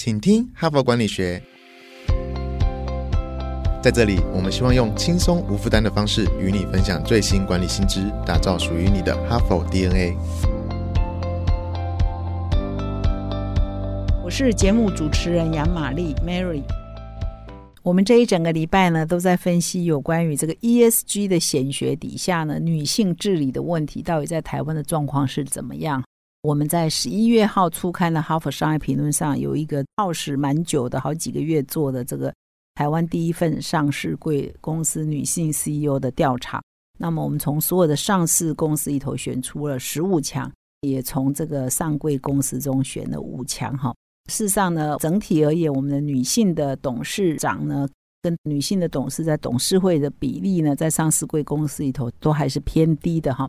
请听哈佛管理学。在这里，我们希望用轻松无负担的方式与你分享最新管理新知，打造属于你的哈佛 DNA。我是节目主持人杨玛丽 Mary。我们这一整个礼拜呢，都在分析有关于这个 ESG 的显学底下呢，女性治理的问题到底在台湾的状况是怎么样？我们在十一月号初刊的《哈佛商业评论》上有一个耗时蛮久的好几个月做的这个台湾第一份上市贵公司女性 CEO 的调查。那么我们从所有的上市公司里头选出了十五强，也从这个上柜公司中选了五强。哈，事实上呢，整体而言，我们的女性的董事长呢，跟女性的董事在董事会的比例呢，在上市贵公司里头都还是偏低的。哈。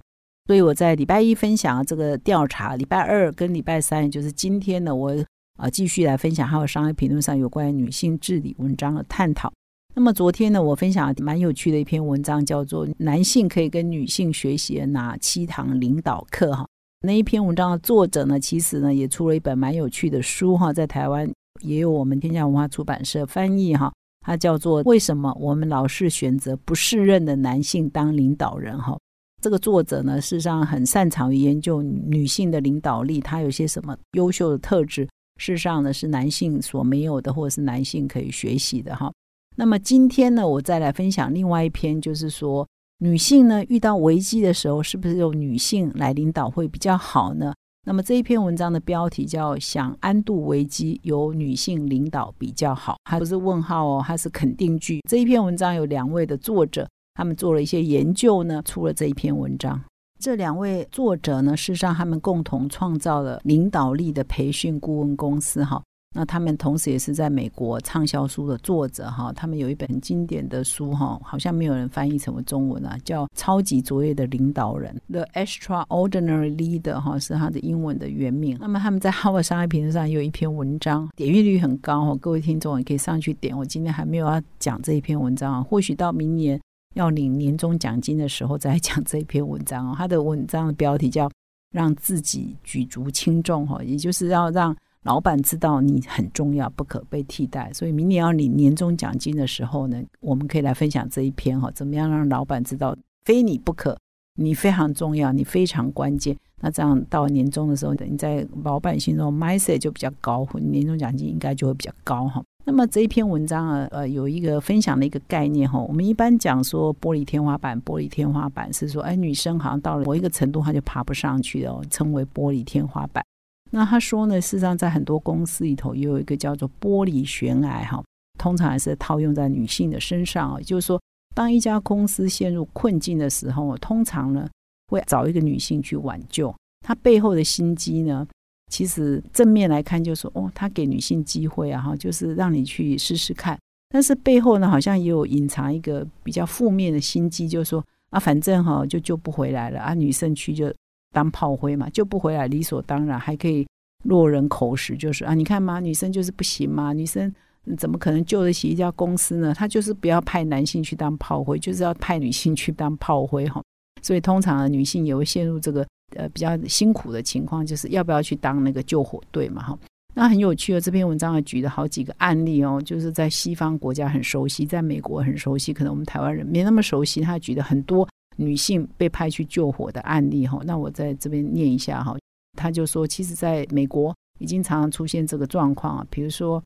所以我在礼拜一分享这个调查，礼拜二跟礼拜三，也就是今天呢，我啊继续来分享还有商业评论上有关于女性治理文章的探讨。那么昨天呢，我分享蛮有趣的一篇文章，叫做《男性可以跟女性学习哪七堂领导课》哈。那一篇文章的作者呢，其实呢也出了一本蛮有趣的书哈，在台湾也有我们天下文化出版社翻译哈，它叫做《为什么我们老是选择不适任的男性当领导人》哈。这个作者呢，事实上很擅长于研究女性的领导力，她有些什么优秀的特质？事实上呢，是男性所没有的，或者是男性可以学习的哈。那么今天呢，我再来分享另外一篇，就是说女性呢遇到危机的时候，是不是由女性来领导会比较好呢？那么这一篇文章的标题叫《想安度危机，由女性领导比较好》，它不是问号哦，它是肯定句。这一篇文章有两位的作者。他们做了一些研究呢，出了这一篇文章。这两位作者呢，事实上他们共同创造了领导力的培训顾问公司。哈，那他们同时也是在美国畅销书的作者。哈，他们有一本很经典的书，哈，好像没有人翻译成为中文啊，叫《超级卓越的领导人》（The Extraordinary Leader）。哈，是他的英文的原名。那么他们在《哈佛商业评论》上有一篇文章，点阅率很高。哈，各位听众也可以上去点。我今天还没有要讲这一篇文章啊，或许到明年。要领年终奖金的时候再讲这一篇文章哦。他的文章的标题叫“让自己举足轻重”哈，也就是要让老板知道你很重要，不可被替代。所以明年要领年终奖金的时候呢，我们可以来分享这一篇哈，怎么样让老板知道非你不可，你非常重要，你非常关键。那这样到年终的时候，你在老板心中 mindset 就比较高，年终奖金应该就会比较高哈。那么这一篇文章啊，呃，有一个分享的一个概念哈。我们一般讲说玻璃天花板，玻璃天花板是说，哎，女生好像到了某一个程度，她就爬不上去了，称为玻璃天花板。那他说呢，事实上在很多公司里头也有一个叫做玻璃悬崖哈，通常还是套用在女性的身上啊。就是说，当一家公司陷入困境的时候，通常呢会找一个女性去挽救。她背后的心机呢？其实正面来看，就说哦，他给女性机会啊，哈，就是让你去试试看。但是背后呢，好像也有隐藏一个比较负面的心机，就是说啊，反正哈就救不回来了啊，女生去就当炮灰嘛，救不回来理所当然，还可以落人口实，就是啊，你看嘛，女生就是不行嘛，女生怎么可能救得起一家公司呢？他就是不要派男性去当炮灰，就是要派女性去当炮灰哈。所以通常女性也会陷入这个。呃，比较辛苦的情况就是要不要去当那个救火队嘛？哈，那很有趣的这篇文章还举了好几个案例哦，就是在西方国家很熟悉，在美国很熟悉，可能我们台湾人没那么熟悉。他举的很多女性被派去救火的案例哈，那我在这边念一下哈。他就说，其实在美国已经常常出现这个状况啊，比如说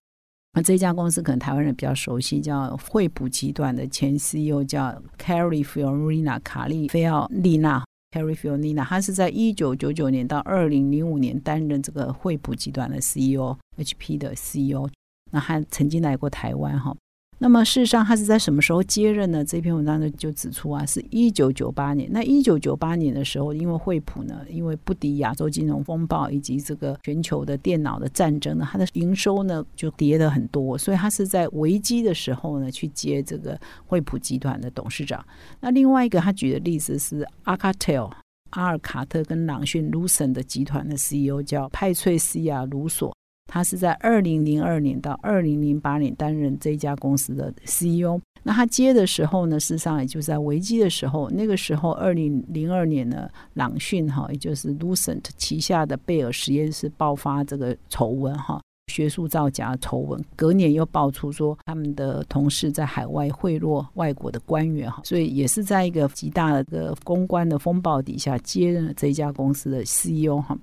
那这家公司可能台湾人比较熟悉，叫惠普集团的前 CEO 叫 Carrie Fiorina 卡利菲奥丽娜。Carrie Fiorina，他是在一九九九年到二零零五年担任这个惠普集团的 CEO，HP 的 CEO。那他曾经来过台湾哈。那么事实上，他是在什么时候接任呢？这篇文章呢就指出啊，是一九九八年。那一九九八年的时候，因为惠普呢，因为不敌亚洲金融风暴以及这个全球的电脑的战争呢，它的营收呢就跌了很多，所以他是在危机的时候呢去接这个惠普集团的董事长。那另外一个他举的例子是阿卡特阿尔卡特跟朗讯 l u c e n 的集团的 CEO 叫派翠西亚卢索。他是在二零零二年到二零零八年担任这家公司的 CEO。那他接的时候呢，事实上也就是在危机的时候。那个时候，二零零二年呢，朗讯哈，也就是 Lucent 旗下的贝尔实验室爆发这个丑闻哈，学术造假丑闻，隔年又爆出说他们的同事在海外贿赂外国的官员哈，所以也是在一个极大的公关的风暴底下接任了这家公司的 CEO 哈。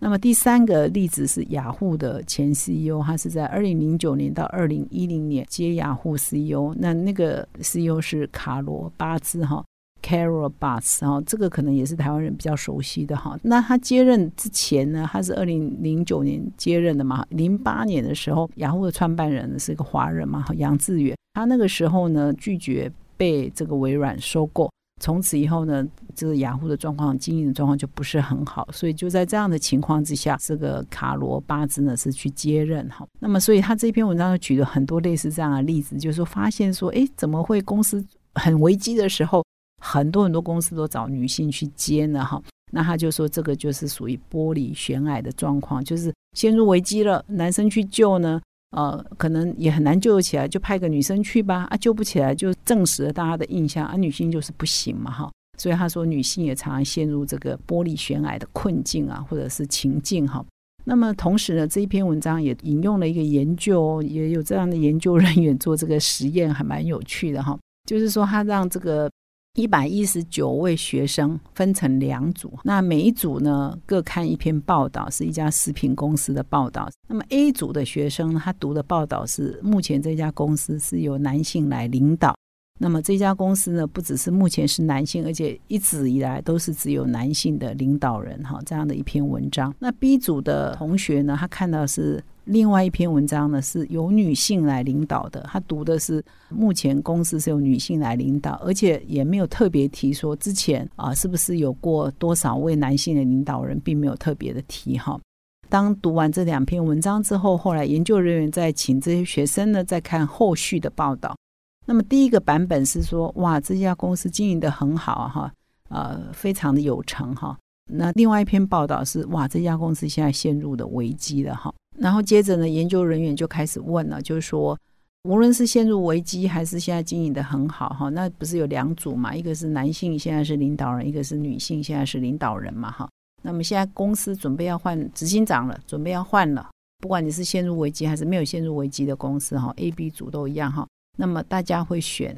那么第三个例子是雅虎的前 CEO，他是在二零零九年到二零一零年接雅虎 CEO，那那个 CEO 是卡罗巴兹哈。Carol Bass，然后这个可能也是台湾人比较熟悉的哈。那他接任之前呢，他是二零零九年接任的嘛。零八年的时候，雅虎的创办人是一个华人嘛，杨致远。他那个时候呢，拒绝被这个微软收购。从此以后呢，这个雅虎的状况、经营的状况就不是很好。所以就在这样的情况之下，这个卡罗巴兹呢是去接任哈。那么，所以他这篇文章就举了很多类似这样的例子，就是说发现说，哎，怎么会公司很危机的时候？很多很多公司都找女性去接呢，哈，那他就说这个就是属于玻璃悬崖的状况，就是陷入危机了，男生去救呢，呃，可能也很难救得起来，就派个女生去吧，啊，救不起来就证实了大家的印象，啊，女性就是不行嘛，哈，所以他说女性也常常陷入这个玻璃悬崖的困境啊，或者是情境哈。那么同时呢，这一篇文章也引用了一个研究，也有这样的研究人员做这个实验，还蛮有趣的哈，就是说他让这个。一百一十九位学生分成两组，那每一组呢各看一篇报道，是一家食品公司的报道。那么 A 组的学生他读的报道是目前这家公司是由男性来领导。那么这家公司呢不只是目前是男性，而且一直以来都是只有男性的领导人哈这样的一篇文章。那 B 组的同学呢，他看到是。另外一篇文章呢，是由女性来领导的。他读的是目前公司是由女性来领导，而且也没有特别提说之前啊是不是有过多少位男性的领导人，并没有特别的提哈。当读完这两篇文章之后，后来研究人员在请这些学生呢再看后续的报道。那么第一个版本是说，哇，这家公司经营的很好哈，呃，非常的有成哈。那另外一篇报道是，哇，这家公司现在陷入的危机了哈。然后接着呢，研究人员就开始问了，就是说，无论是陷入危机还是现在经营的很好哈，那不是有两组嘛？一个是男性现在是领导人，一个是女性现在是领导人嘛哈。那么现在公司准备要换执行长了，准备要换了。不管你是陷入危机还是没有陷入危机的公司哈，A、B 组都一样哈。那么大家会选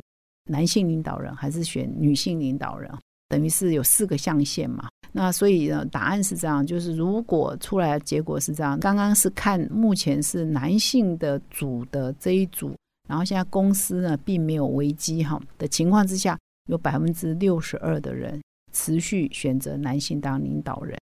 男性领导人还是选女性领导人？等于是有四个象限嘛。那所以呢，答案是这样，就是如果出来的结果是这样，刚刚是看目前是男性的组的这一组，然后现在公司呢并没有危机哈的情况之下，有百分之六十二的人持续选择男性当领导人。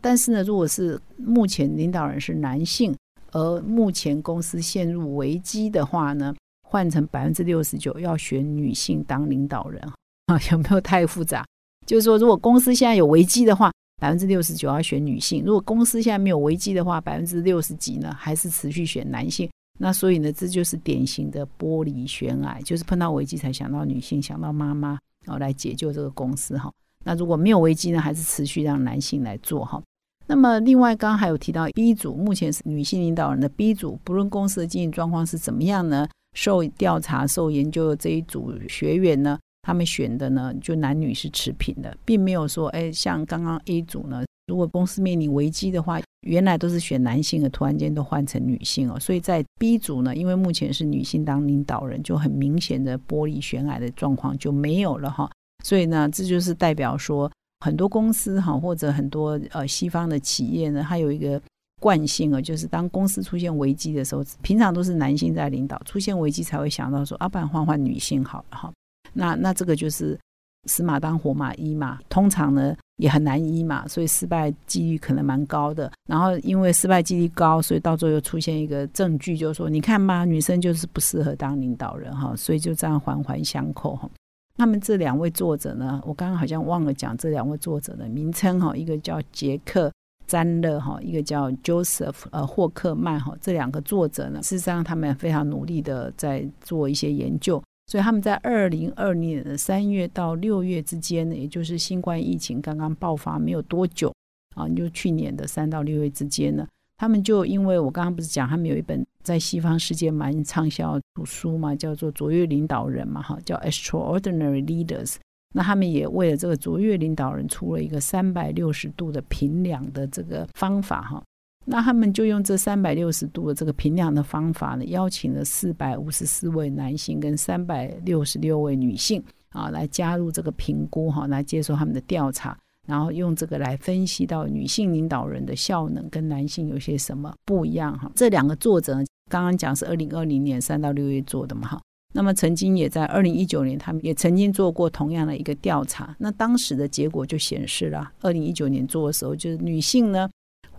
但是呢，如果是目前领导人是男性，而目前公司陷入危机的话呢，换成百分之六十九要选女性当领导人啊，有没有太复杂？就是说，如果公司现在有危机的话，百分之六十九要选女性；如果公司现在没有危机的话，百分之六十几呢还是持续选男性。那所以呢，这就是典型的玻璃悬崖，就是碰到危机才想到女性，想到妈妈，然后来解救这个公司哈。那如果没有危机呢，还是持续让男性来做哈。那么另外，刚还有提到 B 组，目前是女性领导人的 B 组，不论公司的经营状况是怎么样呢，受调查、受研究的这一组学员呢？他们选的呢，就男女是持平的，并没有说，哎，像刚刚 A 组呢，如果公司面临危机的话，原来都是选男性的，突然间都换成女性哦。所以在 B 组呢，因为目前是女性当领导人，就很明显的玻璃悬崖的状况就没有了哈。所以呢，这就是代表说，很多公司哈，或者很多呃西方的企业呢，它有一个惯性啊，就是当公司出现危机的时候，平常都是男性在领导，出现危机才会想到说，啊，不然换换女性好了哈。那那这个就是死马当活马医嘛，通常呢也很难医嘛，所以失败几率可能蛮高的。然后因为失败几率高，所以到最后又出现一个证据，就是说你看嘛，女生就是不适合当领导人哈，所以就这样环环相扣哈。那么这两位作者呢，我刚刚好像忘了讲这两位作者的名称哈，一个叫杰克詹勒哈，一个叫 Joseph 呃霍克曼哈，这两个作者呢，事实上他们非常努力的在做一些研究。所以他们在二零二零年的三月到六月之间呢，也就是新冠疫情刚刚爆发没有多久啊，就去年的三到六月之间呢，他们就因为我刚刚不是讲他们有一本在西方世界蛮畅销图书嘛，叫做《卓越领导人》嘛，哈，叫《Extraordinary Leaders》。那他们也为了这个卓越领导人出了一个三百六十度的评量的这个方法哈。那他们就用这三百六十度的这个评量的方法呢，邀请了四百五十四位男性跟三百六十六位女性啊，来加入这个评估哈，来接受他们的调查，然后用这个来分析到女性领导人的效能跟男性有些什么不一样哈。这两个作者刚刚讲是二零二零年三到六月做的嘛哈，那么曾经也在二零一九年，他们也曾经做过同样的一个调查，那当时的结果就显示了，二零一九年做的时候，就是女性呢。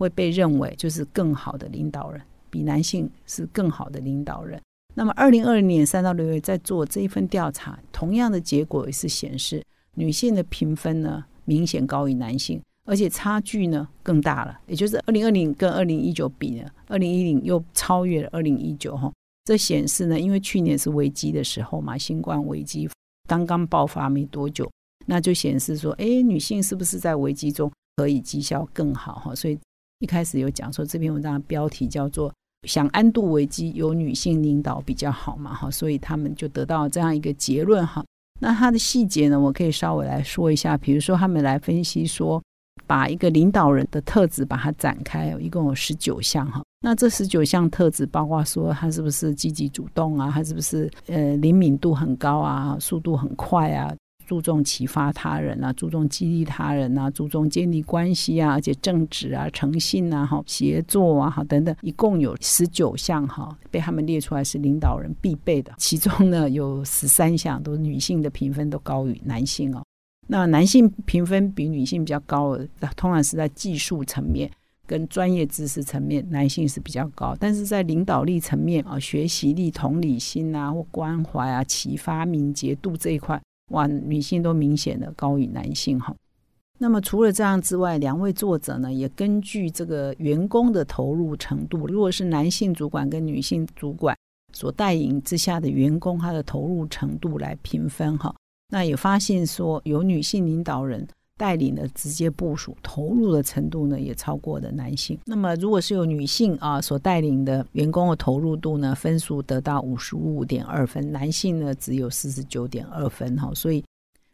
会被认为就是更好的领导人，比男性是更好的领导人。那么，二零二零年三到六月在做这一份调查，同样的结果也是显示，女性的评分呢明显高于男性，而且差距呢更大了。也就是二零二零跟二零一九比呢，二零一零又超越了二零一九哈。这显示呢，因为去年是危机的时候嘛，新冠危机刚刚爆发没多久，那就显示说，哎，女性是不是在危机中可以绩效更好哈？所以。一开始有讲说这篇文章的标题叫做“想安度危机，由女性领导比较好嘛”哈，所以他们就得到这样一个结论哈。那它的细节呢，我可以稍微来说一下。比如说，他们来分析说，把一个领导人的特质把它展开，一共有十九项哈。那这十九项特质包括说，他是不是积极主动啊？他是不是呃灵敏度很高啊？速度很快啊？注重启发他人啊，注重激励他人啊，注重建立关系啊，而且正直啊、诚信啊、哈协作啊、哈等等，一共有十九项哈，被他们列出来是领导人必备的。其中呢，有十三项都是女性的评分都高于男性哦。那男性评分比女性比较高，通常是在技术层面跟专业知识层面，男性是比较高。但是在领导力层面啊，学习力、同理心啊，或关怀啊、启发、敏捷度这一块。哇，女性都明显的高于男性哈。那么除了这样之外，两位作者呢也根据这个员工的投入程度，如果是男性主管跟女性主管所带领之下的员工，他的投入程度来评分哈。那也发现说有女性领导人。带领的直接部署投入的程度呢，也超过了男性。那么，如果是有女性啊所带领的员工的投入度呢，分数得到五十五点二分，男性呢只有四十九点二分哈。所以，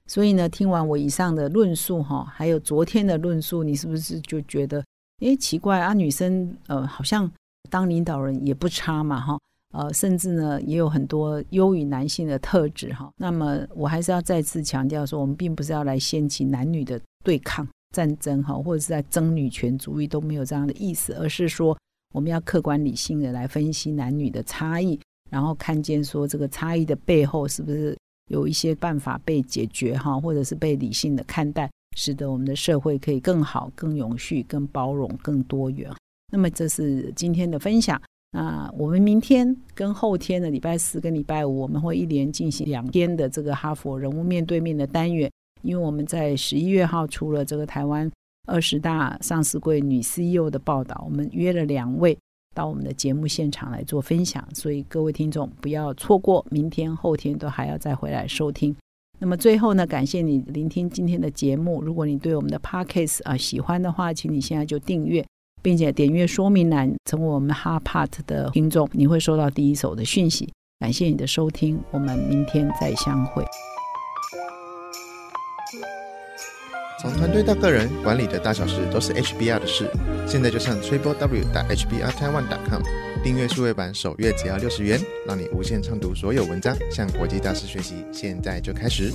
所以呢，听完我以上的论述哈，还有昨天的论述，你是不是就觉得，哎，奇怪啊，女生呃好像当领导人也不差嘛哈。呃，甚至呢，也有很多优于男性的特质哈。那么，我还是要再次强调说，我们并不是要来掀起男女的对抗战争哈，或者是在争女权主义，都没有这样的意思，而是说，我们要客观理性的来分析男女的差异，然后看见说这个差异的背后是不是有一些办法被解决哈，或者是被理性的看待，使得我们的社会可以更好、更永续、更包容、更多元。那么，这是今天的分享。那我们明天跟后天的礼拜四跟礼拜五，我们会一连进行两天的这个哈佛人物面对面的单元，因为我们在十一月号出了这个台湾二十大上市柜女 CEO 的报道，我们约了两位到我们的节目现场来做分享，所以各位听众不要错过，明天后天都还要再回来收听。那么最后呢，感谢你聆听今天的节目，如果你对我们的 Podcast 啊喜欢的话，请你现在就订阅。并且点阅说明栏，成为我们哈 part 的听众，你会收到第一手的讯息。感谢你的收听，我们明天再相会。从团队到个人，管理的大小事都是 HBR 的事。现在就上 triplew 打 hbr taiwan com 订阅数位版，首月只要六十元，让你无限畅读所有文章，向国际大师学习。现在就开始。